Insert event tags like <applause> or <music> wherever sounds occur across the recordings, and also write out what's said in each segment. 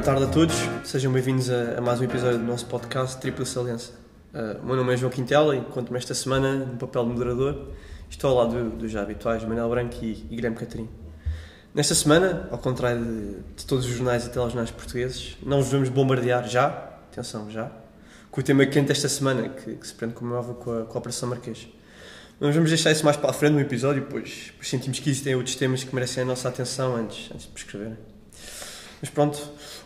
boa tarde a todos. Sejam bem-vindos a, a, mais um episódio do nosso podcast Tripla Saliência. Uh, meu nome é João Quintela e encontro-me esta semana no papel de moderador. Estou ao lado dos já habituais Manuel Branco e, e Guilherme Catarino. Nesta semana, ao contrário de, de, todos os jornais e telejornais portugueses, não os vamos bombardear já, atenção, já, com o tema quente desta semana, que, que se prende como com a, com a Operação Marquês. Nós vamos deixar isso mais para a frente no episódio, pois, pois sentimos que existem outros temas que merecem a nossa atenção antes, antes de prescreverem. Mas pronto,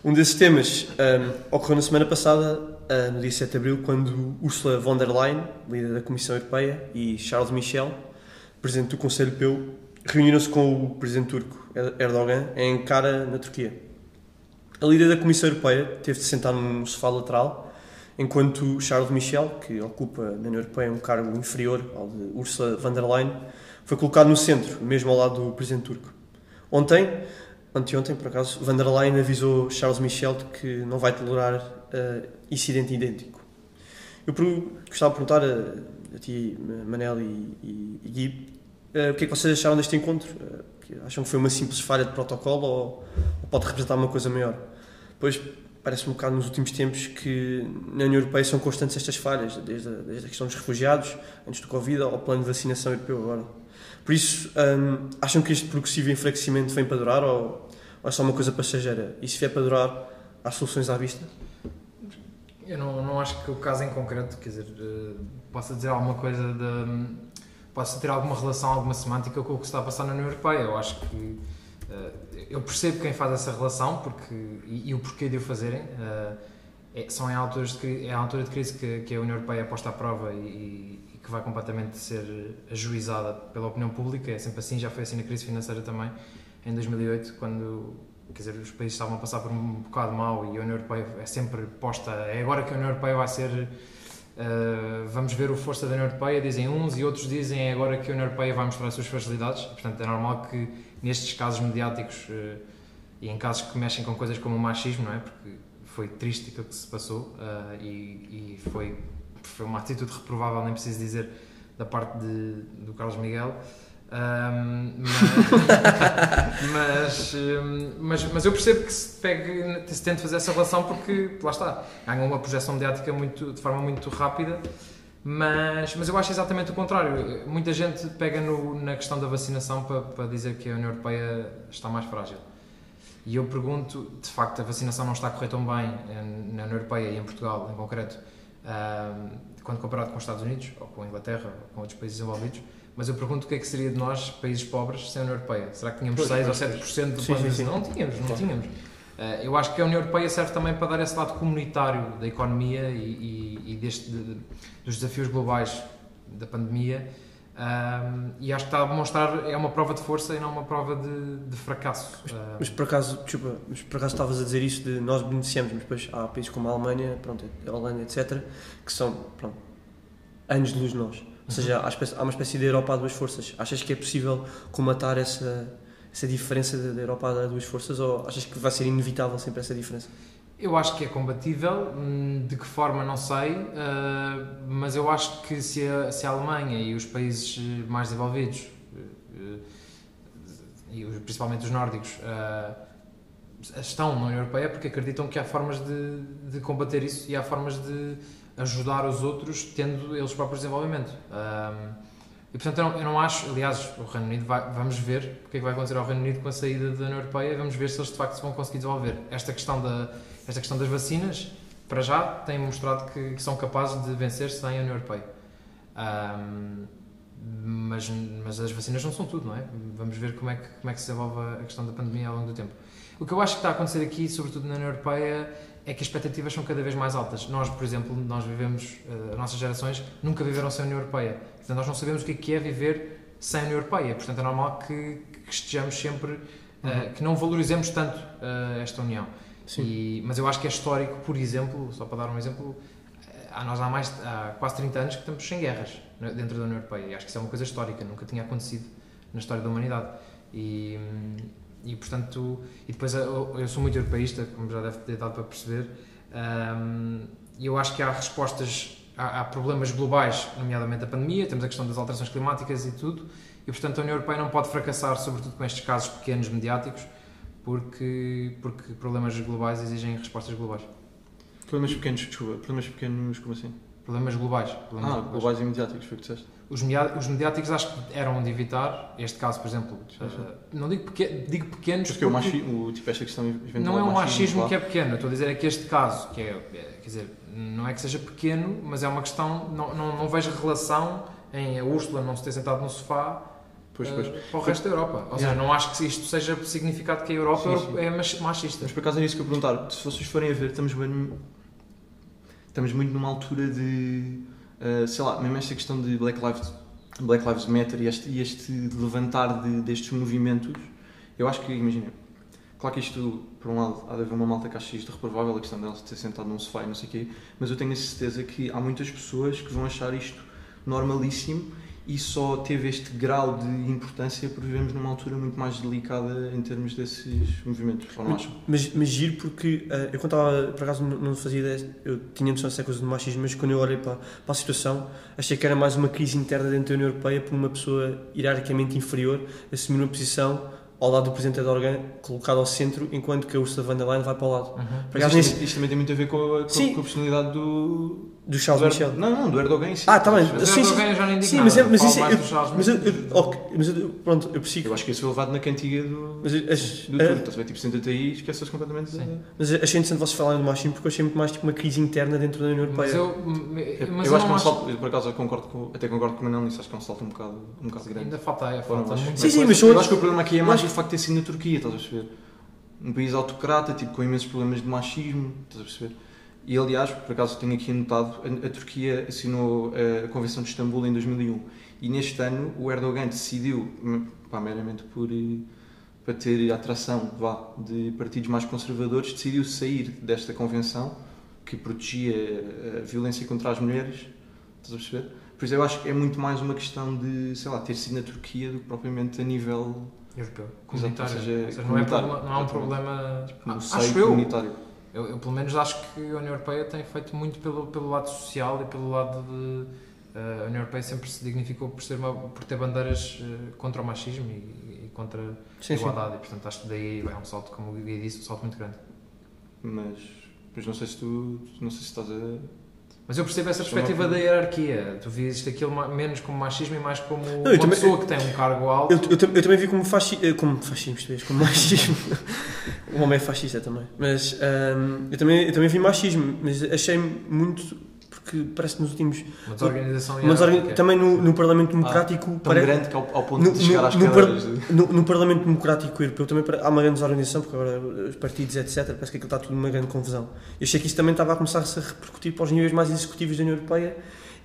um desses temas um, ocorreu na semana passada, uh, no dia 7 de abril, quando Ursula von der Leyen, líder da Comissão Europeia, e Charles Michel, presidente do Conselho Europeu, reuniram-se com o presidente turco Erdogan em Ankara, na Turquia. A líder da Comissão Europeia teve de sentar num sofá lateral, enquanto Charles Michel, que ocupa na União Europeia um cargo inferior ao de Ursula von der Leyen, foi colocado no centro, mesmo ao lado do presidente turco. Ontem, anteontem, por acaso, van der Leyen avisou Charles Michel de que não vai tolerar uh, incidente idêntico. Eu gostava de perguntar a, a ti, Manel e, e, e Gui, uh, o que é que vocês acharam deste encontro? Uh, acham que foi uma simples falha de protocolo ou, ou pode representar uma coisa maior? Pois parece um bocado nos últimos tempos que na União Europeia são constantes estas falhas, desde a, desde a questão dos refugiados, antes do Covid, ao plano de vacinação europeu agora. Por isso, um, acham que este progressivo enfraquecimento vem para durar ou, ou é só uma coisa passageira? E se vier para durar, há soluções à vista? Eu não, não acho que o caso em concreto, quer dizer, uh, possa dizer alguma coisa de. possa ter alguma relação, alguma semântica com o que está a passar na União Europeia. Eu acho que. Uh, eu percebo quem faz essa relação porque, e, e o porquê de o fazerem. Uh, é, são em alturas de, é a altura de crise que, que a União Europeia posta à prova e, que vai completamente ser ajuizada pela opinião pública, é sempre assim, já foi assim na crise financeira também, em 2008, quando quer dizer, os países estavam a passar por um bocado mal e a União Europeia é sempre posta, é agora que a União Europeia vai ser, uh, vamos ver o força da União Europeia, dizem uns, e outros dizem é agora que a União Europeia vai mostrar as suas facilidades, portanto é normal que nestes casos mediáticos uh, e em casos que mexem com coisas como o machismo, não é? Porque foi triste aquilo que se passou uh, e, e foi foi uma atitude reprovável, nem preciso dizer, da parte de, do Carlos Miguel. Um, <laughs> mas, mas, mas, eu percebo que se, pegue, se tente fazer essa relação porque, lá está, ganha uma projeção mediática muito, de forma muito rápida, mas, mas eu acho exatamente o contrário. Muita gente pega no, na questão da vacinação para, para dizer que a União Europeia está mais frágil. E eu pergunto, de facto, a vacinação não está a correr tão bem eh, na União Europeia e em Portugal em concreto quando comparado com os Estados Unidos, ou com a Inglaterra, ou com outros países desenvolvidos. Mas eu pergunto o que é que seria de nós, países pobres, sem a União Europeia? Será que tínhamos 6 ou 7% do sim, sim. Não tínhamos, não tínhamos. Uh, eu acho que a União Europeia serve também para dar esse lado comunitário da economia e, e, e deste, de, dos desafios globais da pandemia um, e acho que está a demonstrar, é uma prova de força e não uma prova de, de fracasso. Mas, mas, por acaso, desculpa, mas por acaso estavas a dizer isso de nós beneficiamos, mas depois há países como a Alemanha, pronto, a Holanda, etc., que são pronto, anos de luz de nós. Ou seja, há uma espécie de Europa a duas forças. Achas que é possível comatar essa, essa diferença da Europa a duas forças ou achas que vai ser inevitável sempre essa diferença? Eu acho que é combatível, hum, de que forma não sei, uh, mas eu acho que se a, se a, Alemanha e os países mais desenvolvidos, uh, e principalmente os nórdicos, uh, estão na União Europeia porque acreditam que há formas de, de, combater isso e há formas de ajudar os outros tendo eles próprios desenvolvimento. e portanto eu não, eu não, acho, aliás, o Reino Unido vai, vamos ver o que é que vai acontecer ao Reino Unido com a saída da União Europeia, vamos ver se eles de facto vão conseguir desenvolver. Esta questão da esta questão das vacinas, para já, tem mostrado que, que são capazes de vencer sem a União Europeia. Um, mas, mas as vacinas não são tudo, não é? Vamos ver como é, que, como é que se desenvolve a questão da pandemia ao longo do tempo. O que eu acho que está a acontecer aqui, sobretudo na União Europeia, é que as expectativas são cada vez mais altas. Nós, por exemplo, nós vivemos, eh, as nossas gerações nunca viveram sem a União Europeia. Portanto, nós não sabemos o que é, é viver sem a União Europeia. Portanto, é normal que, que estejamos sempre, eh, uhum. uh, que não valorizemos tanto uh, esta União. E, mas eu acho que é histórico, por exemplo, só para dar um exemplo, há, nós há, mais, há quase 30 anos que estamos sem guerras dentro da União Europeia. E acho que isso é uma coisa histórica, nunca tinha acontecido na história da humanidade. E, e portanto, e depois eu, eu sou muito europeísta, como já deve ter dado para perceber, e eu acho que há respostas, há, há problemas globais, nomeadamente a pandemia, temos a questão das alterações climáticas e tudo, e portanto a União Europeia não pode fracassar, sobretudo com estes casos pequenos mediáticos, porque, porque problemas globais exigem respostas globais. Problemas pequenos, desculpa. Problemas pequenos, como assim? Problemas globais. Problemas Ah, globais e mediáticos, foi o que disseste. Os, mediáticos acho que eram de evitar. Este caso, por exemplo, eh, não digo, peque- digo pequenos Porque o porque machismo, o, tipo, esta questão não é um machismo claro. que é pequeno. Eu estou a dizer é que este caso, que é, é, quer dizer, não é que seja pequeno, mas é uma questão, não, não, não vejo relação em a Úrsula não se ter sentado no sofá Pois, eh, pois. para o resto da Europa. Ou seja, não acho que isto seja significado que a Europa Sim, sim. é mach- machista. Mas por acaso é isso que eu perguntar. Se vocês forem a ver, estamos bem. Estamos muito numa altura de. Uh, sei lá, mesmo esta questão de Black Lives, Black Lives Matter e este, este levantar de- destes movimentos, eu acho que, imagina, claro que isto, por um lado, há de haver uma malta que acha isto reprovável, a questão dela ter sentado num sofá e não sei o quê, mas eu tenho a certeza que há muitas pessoas que vão achar isto normalíssimo e só teve este grau de importância porque vivemos numa altura muito mais delicada em termos desses movimentos, ou não acham? Mas, mas giro porque eh, eu quando estava, por acaso não, não fazia ideia, eu tinha noção dessa coisa do machismo, mas quando eu olhei para, para a situação, achei que era mais uma crise interna dentro da União Europeia por uma pessoa hierarquicamente inferior assumir uma posição ao lado do Presidente Erdogan, colocado ao centro, enquanto que a Ursula von der Leyen vai para o lado. Uhum. Por Mas acaso, isto, nesse- isto também tem muito a ver com a, com, Sim. com a personalidade do. do Charles do Michel. Er- Não, não, do Erdogan em si. Ah, tá bem. Mas Sim, eu sim. Já nem digo Sim, nada. mas, é, mas isso mais eu, do Charles mas eu, Michel. eu, ok, mas eu, pronto, eu persigo. Eu acho que esse foi levado na cantiga do, Mas, eu- as- do eh, turco. Estás a ver? Tipo, senta-te aí e esqueces completamente. Sim. da- mas achei interessante vocês falarem do machismo porque eu achei muito mais tipo uma crise interna dentro da União Mas Europeia. eu, me- Eu, mas eu eu acho que é um acho... salto, eu, por acaso, eu concordo com, até concordo com o Manel nisso, acho que é um salto um bocado, um bocado grande. Ainda falta, é, falta acho-. Sim, sim, eu mas acho são- que o problema aqui é mais O facto de ter sido na Turquia, estás a perceber? Um país autocrata, tipo, com imensos problemas de machismo, estás a perceber? E aliás, por acaso tenho aqui anotado, a, a Turquia assinou a Convenção de Istambul em 2001 e neste ano o Erdogan decidiu, hum, pá, meramente por, eh, para ter atração vá, de partidos mais conservadores, decidiu sair desta convenção que protegia a violência contra as mulheres, estás a perceber? Por isso eu acho que é muito mais uma questão de, sei lá, ter sido na Turquia do que propriamente a nível Europeu. Comunitário. ou seja, Ou seja, não, é problema- não é um problema. no Ah, seio acho eu. eu. Eu, pelo menos, acho que a União Europeia tem feito muito pelo, pelo lado social e pelo lado de. eh, a União Europeia sempre se dignificou por, ser uma, por ter bandeiras eh, contra o machismo e, e contra a Sim, sim. igualdade. E, portanto, acho que daí é um salto, como o Gui disse, um salto muito grande. Mas, mas não sei se tu, não sei se estás a... Mas eu percebo essa perspectiva da hierarquia. Tu viste aquilo menos como machismo e mais como eu uma também- pessoa que tem um cargo alto. Eu, eu, tam- eu também vi como fascismo, como fascismo, é, como machismo. <laughs> o homem é fascista também. Mas ahm, eu, também, eu também vi machismo, mas achei muito, porque parece que nos últimos. Uma desorganização desorgan- hierárquica. também no, no Parlamento Democrático. Tão parece- grande que ao, ao ponto No- de chegar no- às no no, no Parlamento Democrático Europeu também há uma grande desorganização, porque agora os partidos, etc., parece que aquilo está tudo numa grande confusão. Eu achei que isso também estava a começar-se a repercutir para os níveis mais executivos da União Europeia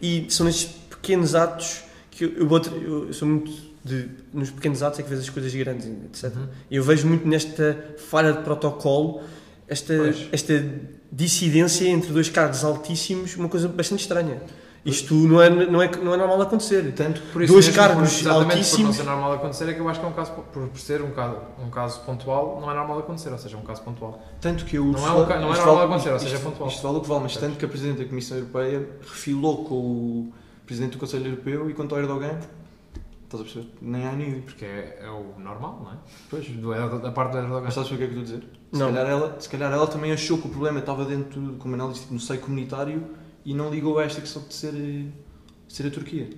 e são nesses pequenos atos que eu, eu, eu- eu sou muito de. Nos pequenos atos é que vês as coisas grandes, etc. Uhum. Eu vejo muito nesta falha de protocolo, esta, Pois. esta dissidência entre dois cargos altíssimos, uma coisa bastante estranha. Isto não é, não é, não é normal acontecer. Tanto Por isso Dois mesmo, cargos por, exatamente por não altíssimos. ser normal acontecer, é que eu acho que é um caso, por, por ser um caso, um caso pontual, não é normal acontecer, ou seja, é um caso pontual. Tanto que o Não é um não é normal vale- acontecer, ou isto- seja, é pontual. Isto vale o que vale, mas tanto que a Presidente da Comissão Europeia refilou com o Presidente do Conselho Europeu e quanto ao Erdogan, estás a perceber? Nem há nem Porque é, é o normal, não é? Pois. Do, é da parte do Erdogan. Mas sabes o que é que eu estou a dizer? Se Não. calhar, ela, se calhar ela também achou que o problema estava dentro, como análise, tipo, no seio comunitário e não ligou a esta questão de ser, ser a Turquia.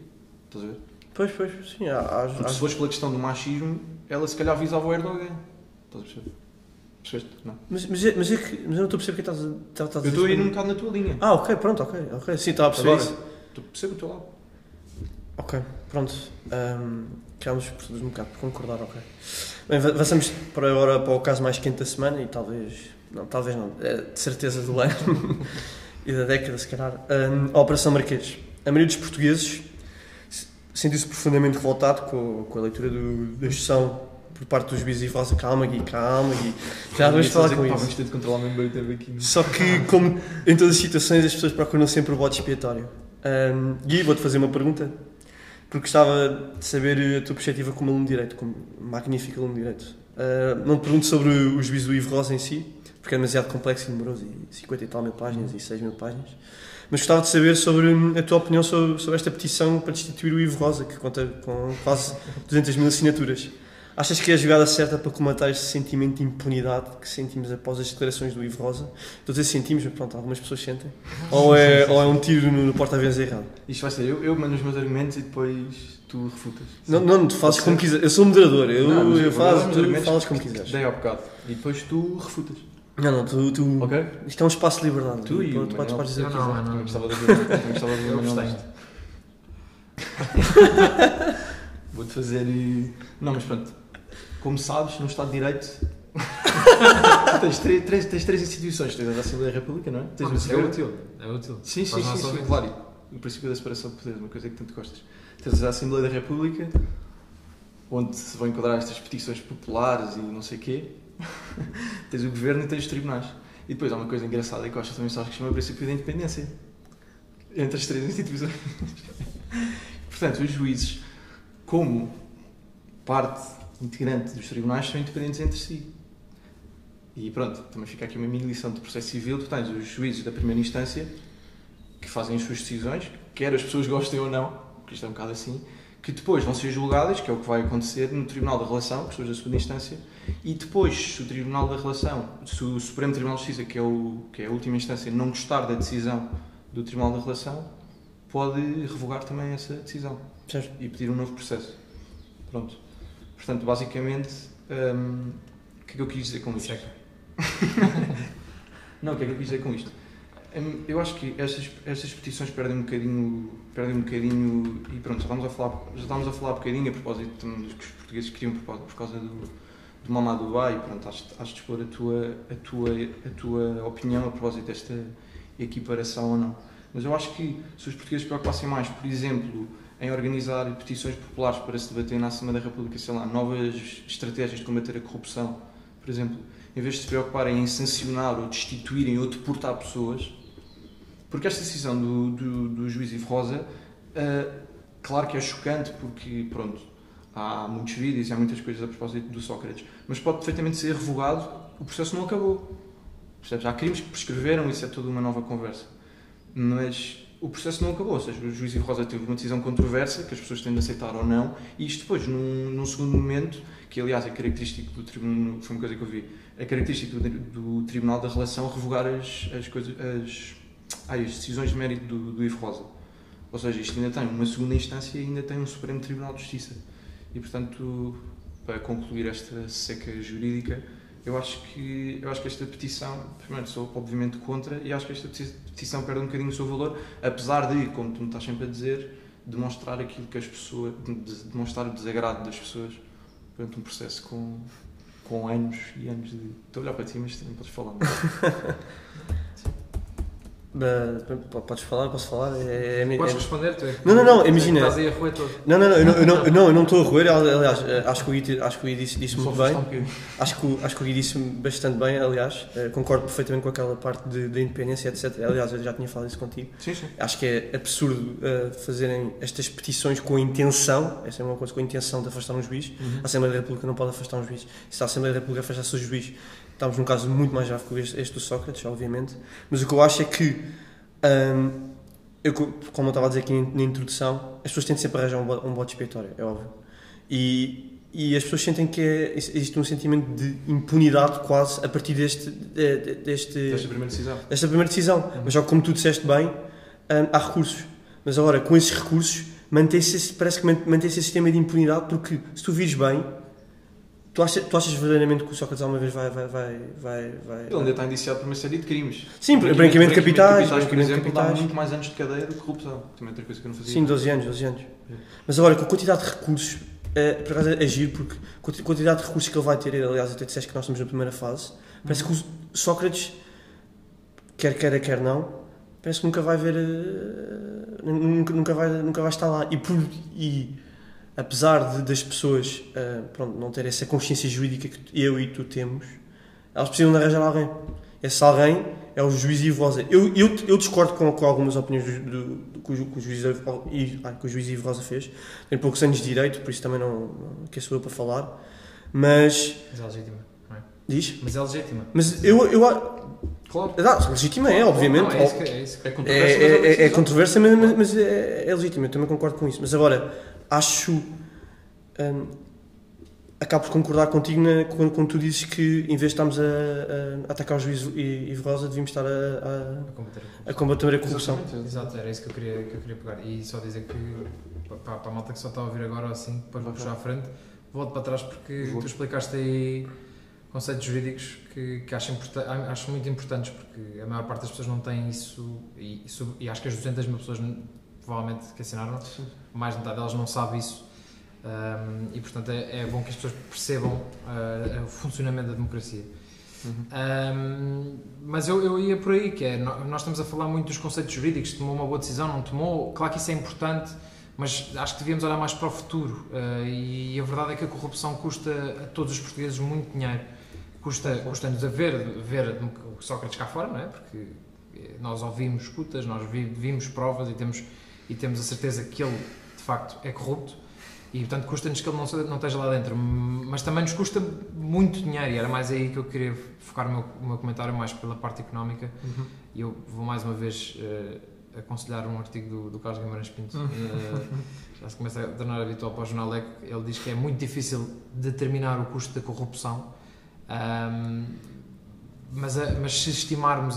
Estás a ver? Pois, pois, sim, há, há, Porque há- se fores pela questão do machismo, ela se calhar visava o Erdogan. Estás a perceber? Percebeste? Não. Mas, mas, é, mas, é que, mas eu não estou a perceber o que estás a, estás, estás a Eu estou a ir dizer. um bocado na tua linha. Ah, ok, pronto, ok, ok. Sim, estava a perceber Agora, isso. tu percebes o teu lado. Ok, pronto. Um, Ficámos por todos um bocado por concordar, ok. Bem, va- avançamos para agora para o caso mais quente da semana e talvez. Não, talvez não. É, de certeza do ano <laughs> e da década, se calhar. Um, a Operação Marquês. A maioria dos portugueses se- sentiu-se profundamente revoltado com, com a leitura do, da gestão por parte dos juízes e falou assim: calma, Gui, calma, Gui. Já vamos falar com isso. De controlar mesmo o tempo aqui. Só que, <laughs> como em todas as situações, as pessoas procuram sempre o bode expiatório. Um, Gui, vou-te fazer uma pergunta, porque gostava de saber a tua perspectiva como aluno de Direito, como magnífico aluno de Direito. Uh, não te pergunto sobre o juízo do Ivo Rosa em si, porque é demasiado complexo e demoroso, e 50 e tal mil páginas e 6 mil páginas, mas gostava de saber sobre a tua opinião sobre, sobre esta petição para destituir o Ivo Rosa, que conta com quase 200 mil assinaturas. Achas que é a jogada certa para comatar este sentimento de impunidade que sentimos após as declarações do Ivo Rosa? Estou a dizer sentimos, mas pronto, algumas pessoas sentem. <laughs> Ou é, ou é um tiro no, no porta-aviões errado? Isto vai ser, eu, eu mando os meus argumentos e depois tu refutas. Não, não, tu fazes como ser? quiseres. Eu sou moderador, eu, Não, eu faço, os meus tu argumentos falas como quiseres. Dei ao bocado. E depois tu refutas. Não, não, tu, tu Ok? isto é um espaço de liberdade. Tu e tu podes, Manuel. podes dizer o que Não, não, quiseres. não. Também gostava de ouvir. Também gostava de ouvir Eu o Manuel gostei. nisto. <laughs> Vou-te fazer. Não, mas pronto. Como sabes, no Estado de Direito. <laughs> tens, três, três, tens três instituições. Tens a Assembleia da República, não é? Tens Ah, o mas é útil. É útil. Sim, sim, sim, sim, claro. O princípio da separação de poderes, uma coisa que tanto gostas. Tens a Assembleia da República, onde se vão enquadrar estas petições populares e não sei o quê. <laughs> tens o Governo e tens os tribunais. E depois há uma coisa engraçada que eu acho também sabes que chama o princípio da independência. Entre as três instituições. <laughs> Portanto, os juízes, como parte integrante dos tribunais, são independentes entre si. E pronto, também fica aqui uma mini lição de processo civil. Tu tens os juízes da primeira instância que fazem as suas decisões, quer as pessoas gostem ou não, porque isto é um bocado assim, que depois vão ser julgadas, que é o que vai acontecer no Tribunal da Relação, pessoas da segunda instância, e depois, se o Tribunal da Relação, se o Supremo Tribunal de Justiça, que é, o, que é a última instância, não gostar da decisão do Tribunal da Relação, pode revogar também essa decisão Certo. e pedir um novo processo. Pronto. Portanto, basicamente, hum, o que é que eu quis dizer com isto? <laughs> Não, o que é que eu quis dizer com isto? Hum, Eu acho que estas, estas petições perdem um bocadinho, perdem um bocadinho e pronto, já estávamos a falar, já estávamos a falar um bocadinho a propósito dos que os portugueses queriam por, por causa do, do Mamadou Dubai, pronto, has, has de expor a tua, a, tua, a tua opinião a propósito desta equiparação ou não. Mas eu acho que se os portugueses se preocupassem mais, por exemplo, em organizar petições populares para se debater na Assembleia da República, sei lá, novas estratégias de combater a corrupção, por exemplo, em vez de se preocuparem em sancionar ou destituírem ou deportar pessoas, porque esta decisão do, do, do juiz Ivo Rosa, ah, claro que é chocante, porque, pronto, há muitos vídeos e há muitas coisas a propósito do Sócrates, mas pode perfeitamente ser revogado, o processo não acabou. Percebes? Há crimes que prescreveram, isso é toda uma nova conversa. Mas o processo não acabou, ou seja, o juiz Ivo Rosa teve uma decisão controversa, que as pessoas têm de aceitar ou não, e isto depois, num, num segundo momento, que aliás é característico do tribunal, foi uma coisa que eu vi, é característico do, do Tribunal da Relação revogar as, as, coisas, as, as decisões de mérito do, do Ivo Rosa. Ou seja, isto ainda tem uma segunda instância e ainda tem um Supremo Tribunal de Justiça. E portanto, para concluir esta seca jurídica, eu acho que eu acho que esta petição, primeiro sou obviamente contra e acho que esta peti- petição perde um bocadinho o seu valor, apesar de, como tu me estás sempre a dizer, demonstrar aquilo que as pessoas, de- de- demonstrar o desagrado das pessoas durante um processo com, com anos e anos de. Estou a olhar para ti, mas também podes falar. <laughs> Uh, podes falar, posso falar? É, é- Podes é- responder, tu é. Não, não, não, imagina. Estás aí a roer todo. Não, não, não, eu não, eu não, eu não, eu não estou a roer, aliás, eh, acho que o Gui, acho que o Gui disse, disse muito bem, um acho que, acho que o Gui disse bastante bem, aliás, eh, concordo perfeitamente com aquela parte de, de independência, etc. Aliás, eu já tinha falado isso contigo. Sim, sim. Acho que é absurdo eh, fazerem estas petições com a intenção, essa é uma coisa, com a intenção de afastar um juiz. A Assembleia da República não pode afastar um juiz. Se a Assembleia da República afastasse o juiz, estamos num caso muito mais grave que este, do Sócrates, obviamente. Mas o que eu acho é que, hum, eu, co- como eu estava a dizer aqui na introdução, as pessoas têm de sempre arranjar um um bode expiatório, é óbvio. E, e as pessoas sentem que é, existe um sentimento de impunidade quase a partir deste, de- de- deste, Desta primeira decisão. desta primeira decisão. Mas, já como tu disseste bem, hum, há recursos. Mas agora, com esses recursos, mantém-se parece que man- mantém-se esse sistema de impunidade, porque se tu vires bem, tu achas, tu achas verdadeiramente que o Sócrates alguma vez vai. vai, vai, vai, vai Ele ainda está indiciado por uma série de crimes. Sim, branqueamento de capitais, por branqueamento de exemplo, dá capitais. muito mais anos de cadeia do que corrupção. Também é outra coisa que eu não fazia. Sim, 12 anos, 12 anos. Mas agora, com a quantidade de recursos, eh, por acaso é giro, porque com a quantidade de recursos que ele vai ter, aliás, até disseste que nós estamos na primeira fase, parece que o Sócrates, quer queira, quer não, parece que nunca vai ver. eh, nunca, nunca, vai, nunca vai estar lá. E, por, e apesar de, das pessoas eh, pronto, não terem essa consciência jurídica que eu e tu temos, elas precisam de arranjar alguém. Esse alguém é o juiz Ivo Rosa. Eu, eu, eu discordo com, com algumas opiniões do, do, do- que, o, que o juiz, ai, que o juiz Ivo Rosa fez. Tem poucos anos de direito, por isso também não, não que sou eu para falar. Mas. Mas é legítima, não é? Diz? Mas é legítima. Mas eu. eu a- Claro. ah, legítima é, obviamente. Não, é isso que é. Isso que É é. É, controverso, mas é, é, é controversa, mas, mas- mas é, é legítimo, eu também concordo com isso. Mas agora, acho. hum, acabo por concordar contigo na, quando, quando tu dizes que em vez de estarmos a, a atacar o juiz Ivo Rosa, devíamos estar a, a combater a, combater a corrupção. Exatamente. Exato, era isso que eu queria, que eu queria pegar. E só dizer que, para, para a malta que só está a ouvir agora, assim, depois vou puxar à frente, volto para trás porque Vou. tu explicaste aí conceitos jurídicos que, que acho, acho muito importantes, porque a maior parte das pessoas não tem isso, e, isso- e acho que as 200 mil pessoas provavelmente que assinaram, mais de metade delas não sabe isso. Um, e portanto é, é bom que as pessoas percebam uh, o funcionamento da democracia. Uhum. Um, mas eu, eu ia por aí, que é, nó- nós estamos a falar muito dos conceitos jurídicos, tomou uma boa decisão, não tomou, claro que isso é importante, mas acho que devíamos olhar mais para o futuro. Uh, e a verdade é que a corrupção custa a todos os portugueses muito dinheiro. Custa, custa-nos a ver, ver o Sócrates cá fora, não é? Porque eh, nós ouvimos escutas, nós vi- vimos provas e temos, e temos a certeza que ele, de facto, é corrupto. E, portanto, custa-nos que ele não, não esteja lá dentro. Mas também nos custa muito dinheiro. E era mais aí que eu queria focar o meu, o meu comentário, mais pela parte económica. Uhum. E eu vou mais uma vez eh, aconselhar um artigo do, do Carlos Guimarães Pinto. Eh, já se começa a tornar habitual para o Jornal Eco. Ele diz que é muito difícil determinar o custo da corrupção. Ahm, mas, a- mas se estimarmos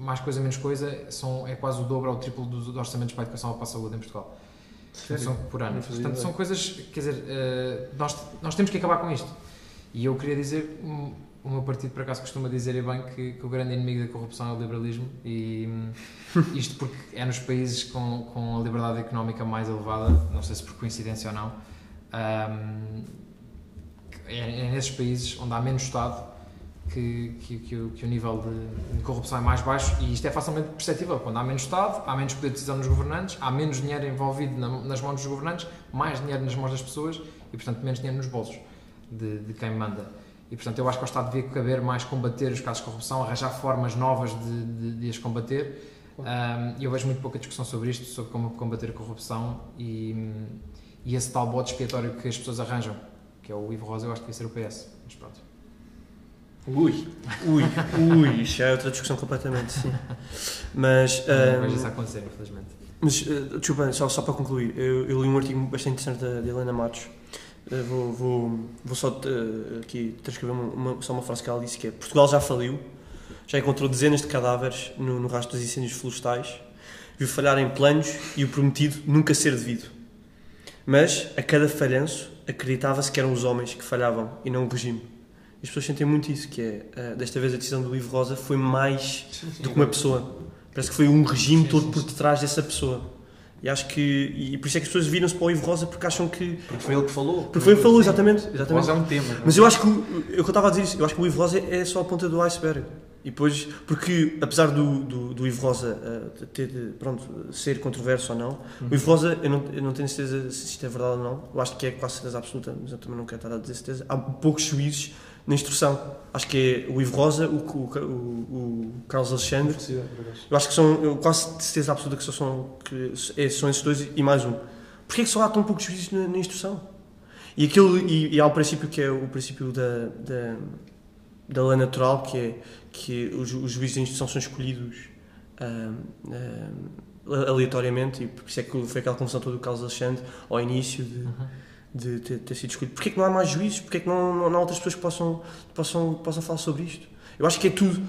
mais coisa, menos coisa, são, é quase o dobro ou o triplo dos, dos orçamentos para a educação ou para a saúde em Portugal. Sério? São por ano. Portanto, ideia. são coisas, quer dizer, eh, nós, nós temos que acabar com isto. E eu queria dizer, hum, o meu partido por acaso costuma dizer e bem que, que o grande inimigo da corrupção é o liberalismo e <laughs> isto porque é nos países com, com a liberdade económica mais elevada, não sei se por coincidência ou não, hum, é, é nesses países onde há menos Estado que, que, que o, que o nível de, corrupção é mais baixo e isto é facilmente perceptível. Quando há menos Estado, há menos poder de decisão nos governantes, há menos dinheiro envolvido na- nas mãos dos governantes, mais dinheiro nas mãos das pessoas e, portanto, menos dinheiro nos bolsos de, de quem manda. E, portanto, eu acho que ao Estado devia caber mais combater os casos de corrupção, arranjar formas novas de, de, de as combater. Um, eu vejo muito pouca discussão sobre isto, sobre como combater a corrupção e, e esse tal bode expiatório que as pessoas arranjam, que é o Ivo Rosa, eu acho que devia ser o PS. Mas pronto. Ui. Ui, ui, isso já é outra discussão completamente, sim. Mas, Não ahm, vejo isso acontecer, infelizmente. mas uh, desculpa, só, só para concluir, eu, eu li um artigo bastante interessante da, da Helena Matos. Uh, vou, vou, vou só uh, aqui transcrever uma, uma- só uma frase que ela disse que é Portugal já faliu, já encontrou dezenas de cadáveres no, no rastro dos incêndios florestais, viu falhar em planos e o prometido nunca ser devido. Mas, a cada falhanço, acreditava-se que eram os homens que falhavam e não o regime. As pessoas sentem muito isso, que é, uh, desta vez a decisão do Ivo Rosa foi mais do que uma pessoa. Parece que foi um regime todo por detrás dessa pessoa. E acho que. E por isso é que as pessoas viram-se para o Ivo Rosa porque acham que. Porque foi ele que falou. Porque foi ele que falou, exatamente. exatamente. Rosa é um tema. Mas eu acho que. Eu eu estava a dizer isso, eu acho que o Ivo Rosa é só a ponta do iceberg. E depois, porque apesar do, do, do Ivo Rosa uh, ter, de- pronto, ser controverso ou não, o Ivo Rosa, eu não, eu não tenho certeza se isto é verdade ou não, eu acho que é quase certeza absoluta, mas eu também não quero estar a dizer certeza. Há poucos juízes na instrução. Acho que é o Ivo Rosa, o, o, o, o Carlos Alexandre eu acho que são, eu quase de certeza absoluta que só são, que é- são esses dois e mais um. Porquê é que só há tão poucos juízes na, na instrução? E, aquilo, e, e há o princípio que é o princípio da, da, da lei natural, que é que os, os juízes da instrução são escolhidos aleatoriamente, e por isso é que foi aquela confusão toda do Carlos Alexandre ao início de, de ter, ter sido escolhido. Porquê é que não há mais juízes? Porquê é que não, não, não há outras pessoas que possam, possam, possam falar sobre isto? Eu acho que é tudo.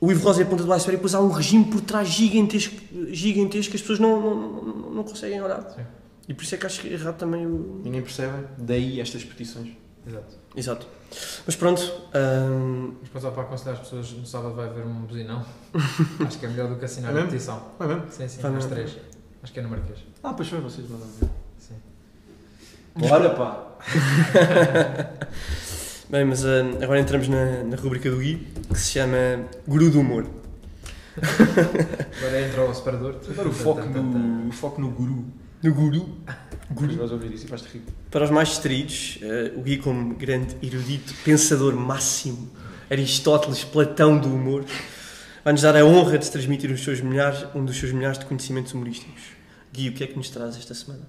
O Ivo Rosa é a ponta do iceberg e depois há um regime por trás gigantesco, gigantesco que as pessoas não, não, não, não conseguem olhar. Sim. E por isso é que acho que é errado também o. Ninguém percebe. Daí estas petições. Exato. Exato. Mas pronto, hum, Mas depois, para aconselhar as pessoas, no sábado vai haver um buzinão. <laughs> Acho que é melhor do que assinar É a petição. É mesmo? Sim, sim, às três. Acho que é no Marquês. Ah, pois foi, vocês mandaram ver. Bora, pá! <laughs> bem, mas hum, agora entramos na, na rubrica do Gui, que se chama Guru do Humor. Agora entra o separador. Agora o foco no, o foco no guru. No Guru. <laughs> Guru. Vais ouvir isso e vais-te rir. Para os mais distraídos, eh, o Gui, como grande erudito, pensador máximo, Aristóteles, Platão do humor, vai-nos dar a honra de transmitir os seus milhares, um dos seus milhares de conhecimentos humorísticos. Gui, o que é que nos traz esta semana?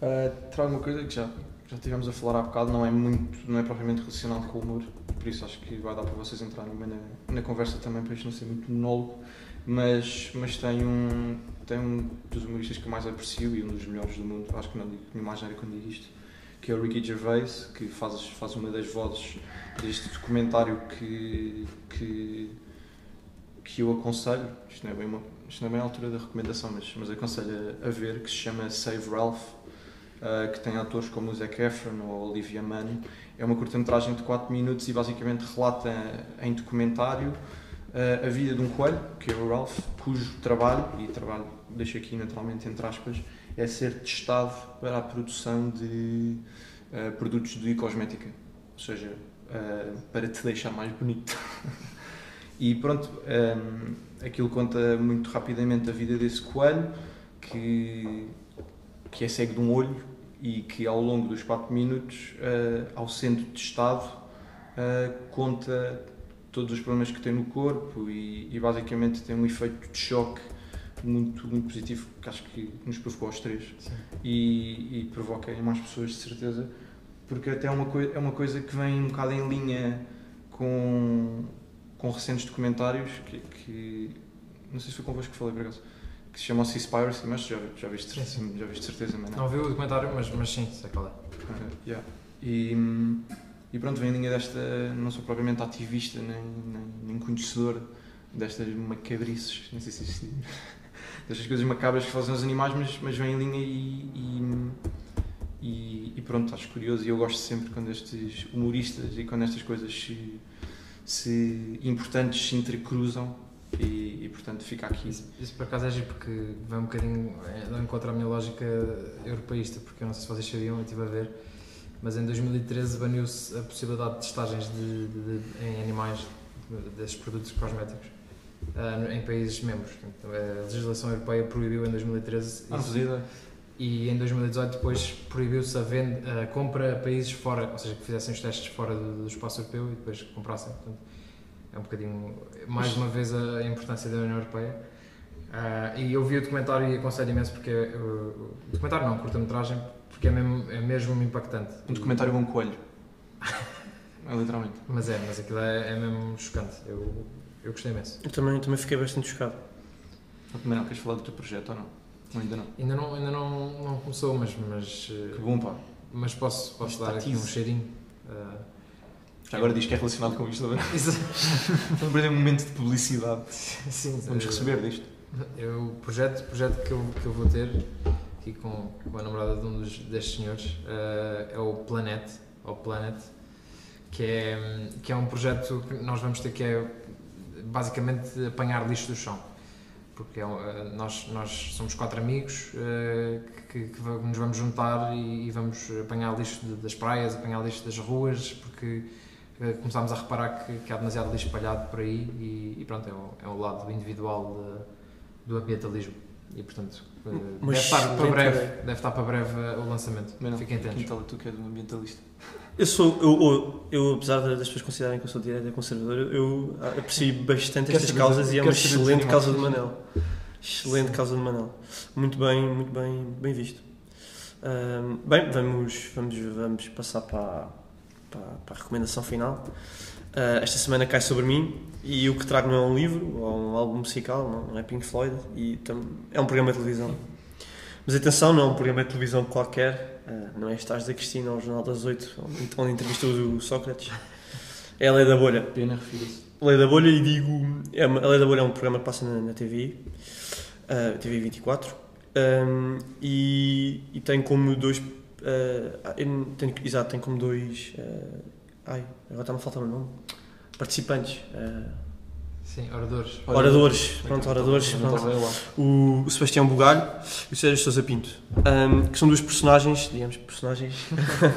Uh, trago uma coisa que já, já tivemos a falar há bocado, não é muito, não é propriamente relacionado com o humor, por isso acho que vai dar para vocês entrarem bem na, na conversa também, para isto não ser muito monólogo, mas, mas tem, um, tem um dos humoristas que eu mais aprecio e um dos melhores do mundo, acho que não digo nenhuma asneira quando digo isto, que é o Ricky Gervais, que faz, faz uma das vozes deste documentário que, que, que eu aconselho. Isto não, é bem uma, isto não é bem a altura da recomendação, mas, mas aconselho a, a ver, que se chama Save Ralph, uh, que tem atores como o Zac Efron ou Olivia Munn. É uma curta-metragem de 4 minutos e basicamente relata em documentário uh, a vida de um coelho, que é o Ralph, cujo trabalho, e trabalho deixo aqui naturalmente entre aspas, é ser testado para a produção de uh, produtos de cosmética, ou seja, para te deixar mais bonito. <laughs> e pronto, um, aquilo conta muito rapidamente a vida desse coelho que, que é cego de um olho e que ao longo dos 4 minutos, uh, ao sendo testado, conta todos os problemas que tem no corpo e, e basicamente tem um efeito de choque muito, muito positivo que acho que nos provocou aos três. E, e, provoca em mais pessoas de certeza porque até é uma, coi é uma coisa que vem um bocado em linha com, com recentes documentários que, que não sei se foi convosco que falei por acaso que se chama Seaspiracy, mas já, já viste sim, sim. já viste certeza mas não. não vi o documentário mas, mas sim, sei qual é uh, yeah. e, e pronto, vem em linha desta não sou propriamente ativista nem, nem, nem conhecedor destas macabrices, não sei se isto <laughs> destas coisas macabras que fazem os animais, mas, mas vem em linha e, e, e, pronto, acho curioso e eu gosto sempre quando estes humoristas e quando estas coisas se, se importantes se entrecruzam e, e portanto fica aqui. Isso, isso por acaso é giro porque vai um bocadinho não encontra a minha lógica europeísta, porque eu não sei se vocês sabiam, eu estive a ver, mas em 2013 baniu-se a possibilidade de testagens de, de, de, em animais desses produtos cosméticos uh, em países membros. A legislação europeia proibiu em 2013 ah, isso, e em 2018 depois proibiu-se a, venda, a compra a países fora, ou seja, que fizessem os testes fora do, do espaço europeu e depois comprassem. Portanto, é um bocadinho, mais uma vez, a importância da União Europeia. Uh, e eu vi o documentário e aconselho imenso porque uh, o documentário não, curta-metragem, porque é mesmo, é mesmo impactante. Um documentário com um coelho. <laughs> é literalmente. Mas é, mas aquilo é, é mesmo chocante. Eu eu gostei imenso. Eu também, também fiquei bastante chocado. Não, queres falar do teu projeto ou não? Ou ainda não? Ainda não, ainda não, não começou, mas, mas. Eh, que bom, pá. Mas posso, posso dar aqui um cheirinho. Uh, Agora diz que é relacionado com isto, não é? Estamos a perder um momento de publicidade. Sim, Vamos uh, receber disto. Eu, o projeto, projeto que, eu, que eu vou ter aqui com, com a namorada de um dos, destes senhores uh, é o Planet, ou Planet, que é, que é um projeto que nós vamos ter que é basicamente apanhar lixo do chão. Porque é, eh, nós, nós somos quatro amigos uh, que, que, nos vamos juntar e, e vamos apanhar lixo de, das praias, apanhar lixo das ruas, porque uh, começámos a reparar que, que, há demasiado lixo espalhado por aí e, e pronto, é o, é o lado individual de, do ambientalismo. E portanto, uh, deve, estar para breve, deve estar para breve o lançamento. Fiquem atentos. Então, tu que és um ambientalista. Eu sou, eu, eu, eu, apesar das pessoas considerarem que eu sou direita e conservador, eu aprecio bastante estas causas e é uma excelente causa de Manel. Excelente causa de Manel. Muito bem, muito bem, bem visto. Um, bem, vamos, vamos, vamos passar para, para, para a recomendação final. Uh, esta semana cai sobre mim e o que trago não é um livro ou um álbum musical, não, é Pink Floyd, e é um programa de televisão. Mas atenção, não é um programa de televisão qualquer, Uh, não é Estás da Cristina ao Jornal das Oito, onde, onde entrevistou o Sócrates. É a Lei da Bolha. Pena refiro-se. Lei da Bolha e digo. É uma, a Lei da Bolha é um programa que passa na, na TV, uh, TV 24, um, e, e tem como dois. Uh, tem, exato, tem como dois. Uh, ai, agora está-me a faltar o nome. Participantes. Uh, Sim, oradores. Oradores, pronto, oradores. Pronto. O, o Sebastião Bugalho e o Sérgio Sousa Pinto, um, que são duas personagens, digamos, personagens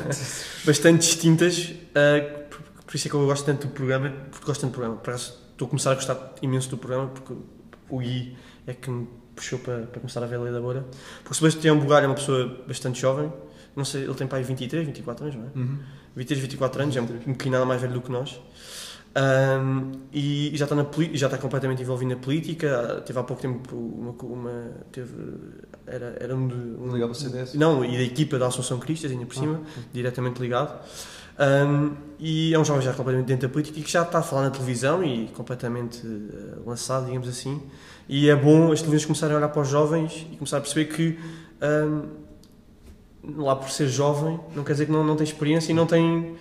<laughs> bastante distintas. Uh, por, por, isso é que eu gosto tanto do programa, porque gosto tanto do programa. Por estou a começar a gostar imenso do programa, porque o Gui é que me puxou para, para começar a ver a Lei da Bolha. Porque o Sebastião Bugalho é uma pessoa bastante jovem, não sei, ele tem pai 23, 24 anos, não é? Uhum. 23, 24 anos, é um, um bocadinho nada mais velho do que nós. Um, e, já está, na, já está completamente envolvido na política. Teve há pouco tempo uma. uma teve, era, era um de. Um, ligado ao CDS? Não, e da equipa da Assunção Cristas, ainda por cima, ah, diretamente ligado. Um, e é um jovem já completamente dentro da política e que já está a falar na televisão e completamente uh, lançado, digamos assim. E é bom as televisões começarem a olhar para os jovens e começar a perceber que um, lá por ser jovem, não quer dizer que não, não tem experiência e não tem.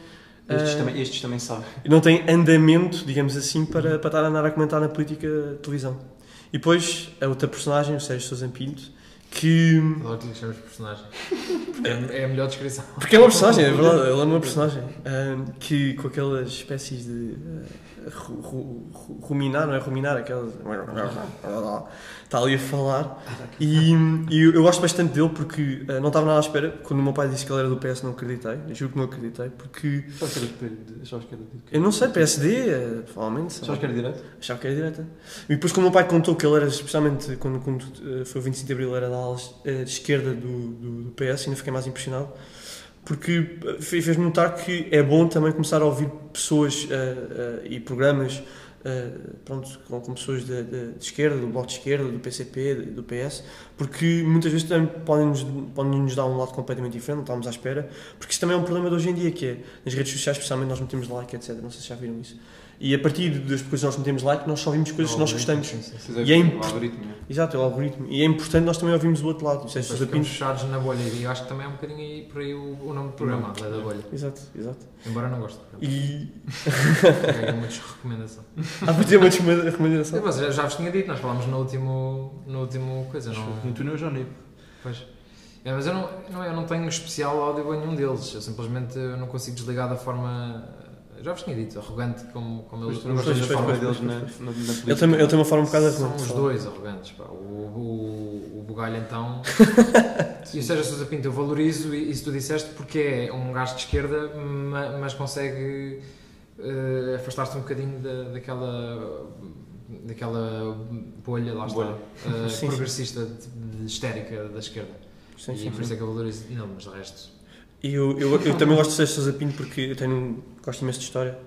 Estes, ah, também, estes também sabem. não tem andamento, digamos assim, para, para estar a andar a comentar na política de televisão. E depois a outra personagem, o Sérgio Sousa Pinto, que. Adoro que lhe chamas personagem. É é a melhor descrição. Porque é uma personagem, é verdade, ele é uma personagem. ah, que com aquelas espécies de. ru- ruminar, não é ruminar, aquelas. Está ali a falar. E, e eu gosto bastante dele porque ah, não estava nada à espera. Quando o meu pai disse que ele era do PS, não acreditei. Eu juro que não acreditei. Porque. Que era Eu não sei, PSD, ah, provavelmente. Achavas que era direto? Achava que era direta. E depois, quando o meu pai contou que ele era, especialmente quando, quando eh, foi o 25 de Abril, era da ala eh, esquerda do, do, do PS, ainda fiquei mais impressionado. Porque eh, fe- fez-me notar que é bom também começar a ouvir pessoas eh, eh, e programas eh, pronto, com, com pessoas de, de- de esquerda, do Bloco de Esquerda, do PCP, do PS, porque muitas vezes também podem nos, podem nos dar um lado completamente diferente, não estamos à espera, porque isso também é um problema de hoje em dia, que é nas redes sociais, especialmente nós metemos like, etc. Não sei se já viram isso. E a partir das coisas que nós metemos like, nós só vimos coisas que nós gostamos. Sim, sim, E é algoritmo. né? Exato, é o algoritmo. E é importante nós também ouvirmos o outro lado. É ficamos Pinto. fechados na bolha e eu acho que também é um bocadinho aí, por aí o, o nome do programa, da bolha. Exato, exato. Embora eu não goste. E. É uma desrecomendação. Há para ter uma descomenda- recomendação. Mas já, já vos tinha dito, nós falámos no último, no último coisa, não? Nem tu nem o Johnny. Pois. É, mas eu não, não, eu não tenho especial áudio a nenhum deles. Eu simplesmente não consigo desligar da forma. Já vos tinha dito, arrogante como, como eles. Pois, da pois, forma pois, deles na, na, na política? Ele tem, ele tem uma forma um bocado São os dois arrogantes. Pá. O, o, o Bugalho então. <laughs> e o Sérgio Sousa Pinto eu valorizo isso que tu disseste porque é um gajo de esquerda, ma- mas consegue eh, afastar-se um bocadinho da, daquela. daquela bolha, lá está, Bolha. eh, <laughs> Sim, sim. progressista, de, de histérica da esquerda. Sim, e sim, por isso sim. é que eu valorizo. Não, mas de resto. Eu, eu, eu também gosto de Sérgio Sousa Pinto porque eu tenho, gosto imenso de história.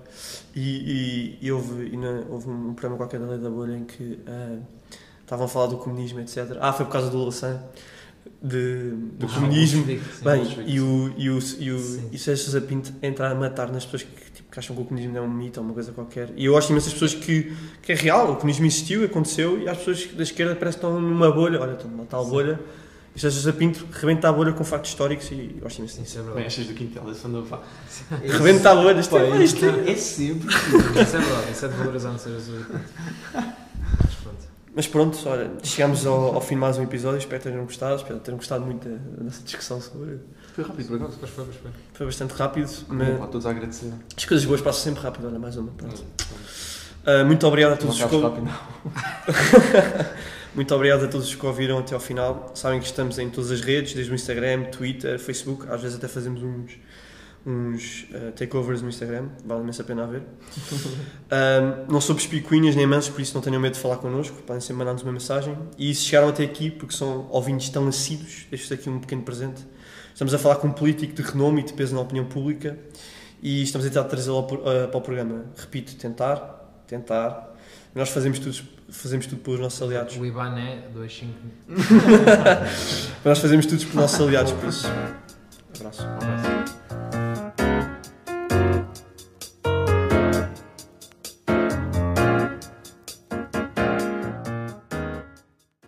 E, e, e houve, e na- houve um programa qualquer da Lei da Bolha em que ah, estavam a falar do comunismo, etc. Ah, foi por causa do Louçã. De, do Ah, comunismo. Bem, e o, e o, e o, Sim. e o Sérgio Sousa Pinto entrar a matar nas pessoas que, tipo, que acham que o comunismo é um mito ou uma coisa qualquer. E eu acho imensas pessoas que, que é real, o comunismo existiu, aconteceu, e as pessoas da esquerda parece que estão numa bolha, olha, estão numa tal Sim. E Sérgio Sousa Pinto rebenta a bolha com factos históricos e acho imenso disso. Isso é Bem, verdade. estas do Quintel, esse anda pá. Rebenta a bolha, isto é, isto é- É sempre. <laughs> Isso é verdade. Isso é de valorizar no Sérgio. Mas pronto. Mas pronto, olha, chegamos ao, ao fim de mais um episódio, espero que tenham gostado, espero que tenham gostado muito da, da nossa discussão sobre. Foi rápido, por acaso. Foi, foi. Foi bastante rápido, Bom, mas pá, todos a agradecer. as coisas boas passam sempre rápido, olha, mais uma. Pronto. Ah, muito obrigado a Não todos os acabes que rápido, não. <laughs> Muito obrigado a todos os que ouviram até ao final. Sabem que estamos em todas as redes, desde o Instagram, Twitter, Facebook. Às vezes até fazemos uns, uns eh, takeovers no Instagram. Vale imenso a pena a ver. <laughs> Ahm, não somos picuinhas nem mansos, por isso não tenham medo de falar connosco. Podem sempre mandar-nos uma mensagem. E se chegaram até aqui, porque são ouvintes tão assíduos, deixo-vos aqui um pequeno presente. Estamos a falar com um político de renome e de peso na opinião pública. E estamos a tentar trazê-lo eh, para o programa. Repito, tentar, tentar. Nós fazemos tudo, fazemos tudo pelos nossos aliados. O IBAN é 25. Nós fazemos tudo pelos nossos aliados, por isso. Abraço. Um abraço.